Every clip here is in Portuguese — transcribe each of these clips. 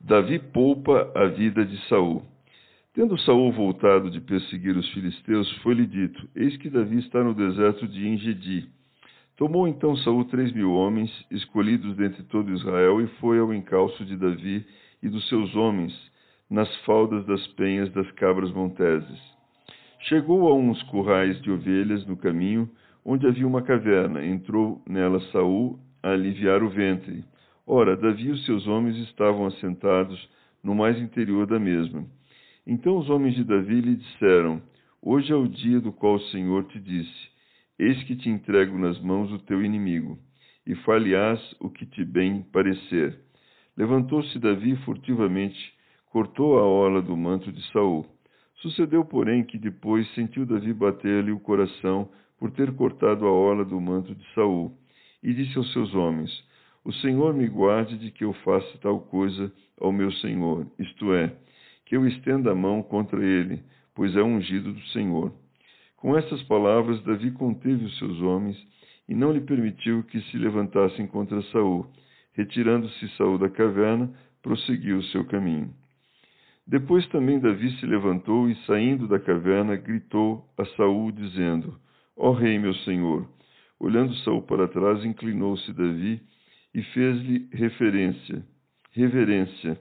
Davi poupa a vida de Saul. Tendo Saul voltado de perseguir os filisteus, foi-lhe dito: Eis que Davi está no deserto de Engedi. Tomou então Saul três mil homens, escolhidos dentre todo Israel, e foi ao encalço de Davi e dos seus homens, nas faldas das penhas das cabras monteses. Chegou a uns currais de ovelhas no caminho, onde havia uma caverna. Entrou nela Saul a aliviar o ventre. Ora, Davi e os seus homens estavam assentados no mais interior da mesma. Então os homens de Davi lhe disseram: Hoje é o dia do qual o Senhor te disse: Eis que te entrego nas mãos o teu inimigo, e falhas o que te bem parecer. Levantou-se Davi furtivamente, cortou a ola do manto de Saul. Sucedeu, porém, que depois sentiu Davi bater-lhe o coração por ter cortado a ola do manto de Saul, e disse aos seus homens: O Senhor me guarde de que eu faça tal coisa ao meu Senhor, isto é, que eu estenda a mão contra ele, pois é ungido do Senhor. Com estas palavras, Davi conteve os seus homens e não lhe permitiu que se levantassem contra Saul. Retirando-se Saul da caverna, prosseguiu o seu caminho. Depois também Davi se levantou e, saindo da caverna, gritou a Saul, dizendo: Ó rei, meu senhor! Olhando Saul para trás, inclinou-se Davi e fez-lhe referência, reverência,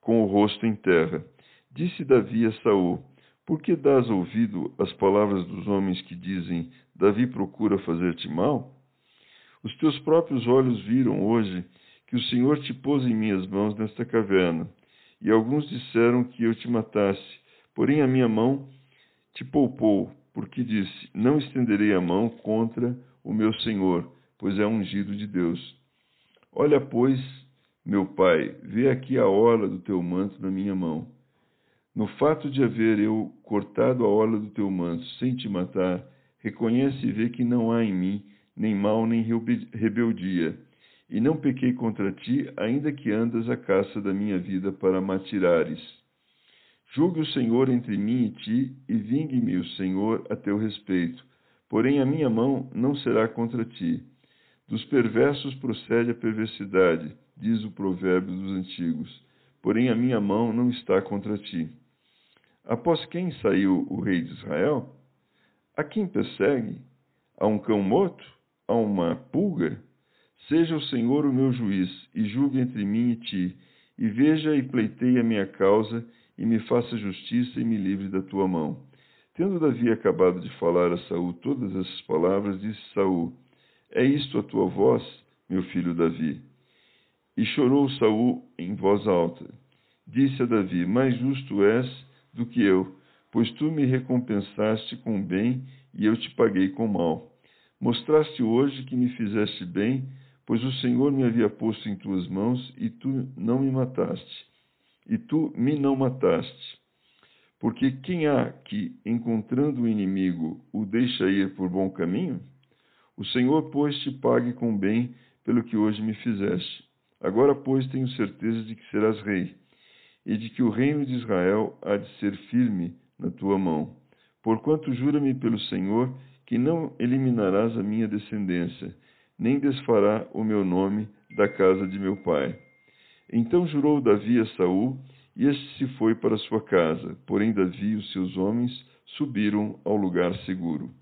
com o rosto em terra. Disse Davi a Saul: Por que dás ouvido às palavras dos homens que dizem: Davi procura fazer-te mal? Os teus próprios olhos viram hoje que o Senhor te pôs em minhas mãos nesta caverna, e alguns disseram que eu te matasse, porém a minha mão te poupou, porque disse: Não estenderei a mão contra o meu Senhor, pois é ungido de Deus. Olha, pois, meu pai, vê aqui a orla do teu manto na minha mão. No fato de haver eu cortado a orla do teu manto sem te matar, reconhece e vê que não há em mim nem mal nem rebeldia, e não pequei contra ti, ainda que andas à caça da minha vida para matirares. Julgue o Senhor entre mim e ti, e vingue-me o Senhor a teu respeito. Porém a minha mão não será contra ti. Dos perversos procede a perversidade, diz o provérbio dos antigos. Porém a minha mão não está contra ti. Após quem saiu o rei de Israel? A quem persegue? A um cão morto? A uma pulga? Seja o Senhor o meu juiz, e julgue entre mim e ti, e veja e pleiteie a minha causa, e me faça justiça e me livre da tua mão. Tendo Davi acabado de falar a Saul todas essas palavras, disse Saul: É isto a tua voz, meu filho Davi? E chorou Saul em voz alta. Disse a Davi: Mais justo és do que eu, pois tu me recompensaste com bem e eu te paguei com mal. Mostraste hoje que me fizeste bem, pois o Senhor me havia posto em tuas mãos e tu não me mataste. E tu me não mataste. Porque quem há que, encontrando o inimigo, o deixa ir por bom caminho? O Senhor, pois, te pague com bem pelo que hoje me fizeste. Agora, pois, tenho certeza de que serás rei e de que o reino de Israel há de ser firme na tua mão. Porquanto jura-me pelo Senhor que não eliminarás a minha descendência, nem desfará o meu nome da casa de meu pai. Então jurou Davi a Saul, e este se foi para sua casa. Porém Davi e os seus homens subiram ao lugar seguro.